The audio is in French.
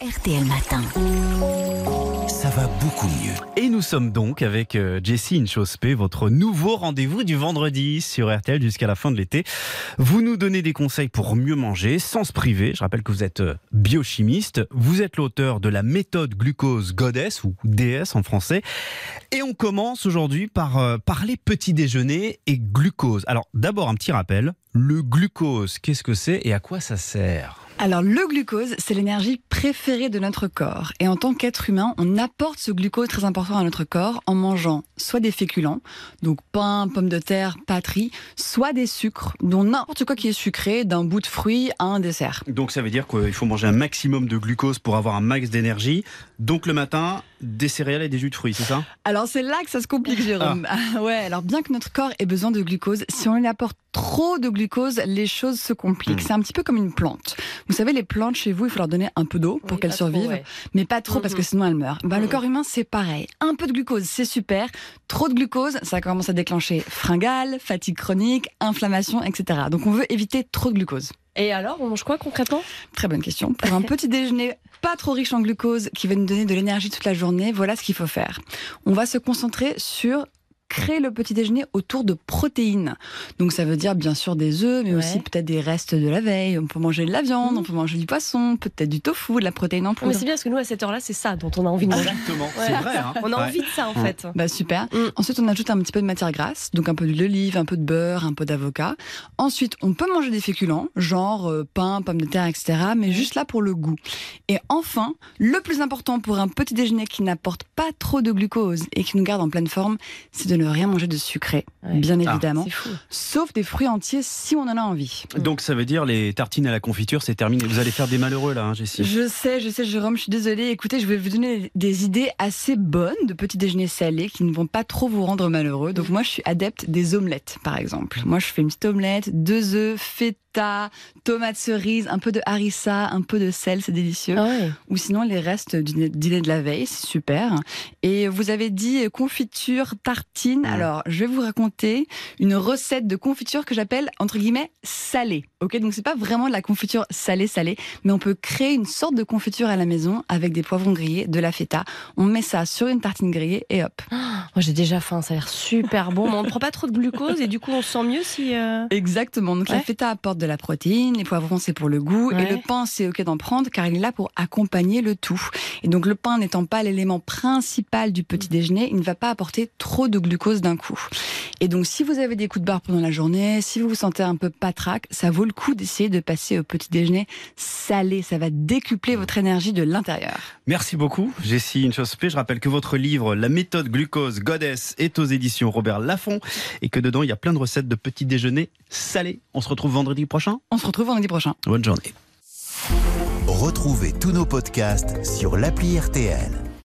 RTL Matin. Ça va beaucoup mieux. Et nous sommes donc avec euh, Jessie Inchospé, votre nouveau rendez-vous du vendredi sur RTL jusqu'à la fin de l'été. Vous nous donnez des conseils pour mieux manger sans se priver. Je rappelle que vous êtes euh, biochimiste. Vous êtes l'auteur de la méthode glucose Goddess ou DS en français. Et on commence aujourd'hui par euh, parler petit déjeuner et glucose. Alors d'abord un petit rappel. Le glucose, qu'est-ce que c'est et à quoi ça sert? Alors le glucose, c'est l'énergie préférée de notre corps. Et en tant qu'être humain, on apporte ce glucose très important à notre corps en mangeant soit des féculents, donc pain, pommes de terre, patrie, soit des sucres, dont n'importe quoi qui est sucré, d'un bout de fruit à un dessert. Donc ça veut dire qu'il faut manger un maximum de glucose pour avoir un max d'énergie. Donc le matin, des céréales et des jus de fruits, c'est ça? Alors c'est là que ça se complique, Jérôme. Ah. ouais, alors bien que notre corps ait besoin de glucose, si on lui apporte trop de glucose, les choses se compliquent. Hmm. C'est un petit peu comme une plante. Vous savez, les plantes chez vous, il faut leur donner un peu d'eau pour qu'elles survivent, mais pas trop parce que sinon elles meurent. Bah, Le corps humain, c'est pareil. Un peu de glucose, c'est super. Trop de glucose, ça commence à déclencher fringales, fatigue chronique, inflammation, etc. Donc on veut éviter trop de glucose. Et alors, on mange quoi concrètement Très bonne question. Pour un petit déjeuner pas trop riche en glucose qui va nous donner de l'énergie toute la journée, voilà ce qu'il faut faire. On va se concentrer sur créer le petit déjeuner autour de protéines. Donc ça veut dire bien sûr des œufs, mais aussi peut-être des restes de la veille. On peut manger de la viande, mmh. on peut manger du poisson, peut-être du tofu, de la protéine en poudre. Mais c'est bien parce que nous à cette heure-là, c'est ça dont on a envie de manger. Exactement, c'est vrai. Hein. on a envie de ça en fait. Bah super. Mmh. Ensuite, on ajoute un petit peu de matière grasse, donc un peu d'huile d'olive, un peu de beurre, un peu d'avocat. Ensuite, on peut manger des féculents, genre euh, pain, pommes de terre, etc. Mais juste là pour le goût. Et enfin, le plus important pour un petit déjeuner qui n'apporte pas trop de glucose et qui nous garde en pleine forme, c'est de ne rien manger de sucre bien ah. évidemment. sauf des fruits entiers si on en a envie. Donc ça veut dire les tartines à la confiture, c'est terminé. Vous allez faire des malheureux là, hein, Jessie. Je sais, je sais, Jérôme, je suis désolée. Écoutez, je vais vous donner des idées assez bonnes de petits déjeuners salés qui ne vont pas trop vous rendre malheureux. Donc moi, je suis adepte des omelettes, par exemple. Moi, je fais une petite omelette, deux œufs, feta, tomates cerises, un peu de harissa, un peu de sel, c'est délicieux. Ah Ou sinon les restes du dîner de la veille, c'est super. Et vous avez dit confiture, tartine. Alors, je vais vous raconter une recette de confiture que j'appelle entre guillemets salée. Ok, donc c'est pas vraiment de la confiture salée salée, mais on peut créer une sorte de confiture à la maison avec des poivrons grillés, de la feta. On met ça sur une tartine grillée et hop. Moi j'ai déjà faim, ça a l'air super bon. mais on ne prend pas trop de glucose et du coup on se sent mieux si. Euh, Exactement. Donc la feta apporte de la protéine, les poivrons c'est pour le goût et le pain c'est ok d'en prendre car il est là pour accompagner le tout. Et donc le pain n'étant pas l'élément principal du petit déjeuner, il ne va pas apporter trop de glucose d'un coup. Et donc, si vous avez des coups de barre pendant la journée, si vous vous sentez un peu patraque, ça vaut le coup d'essayer de passer au petit déjeuner salé. Ça va décupler votre énergie de l'intérieur. Merci beaucoup, Jessie Inchospé. Je rappelle que votre livre, La méthode glucose Goddess, est aux éditions Robert Laffont et que dedans, il y a plein de recettes de petits déjeuners salés. On se retrouve vendredi prochain On se retrouve vendredi prochain. Bonne journée. Retrouvez tous nos podcasts sur l'appli RTL.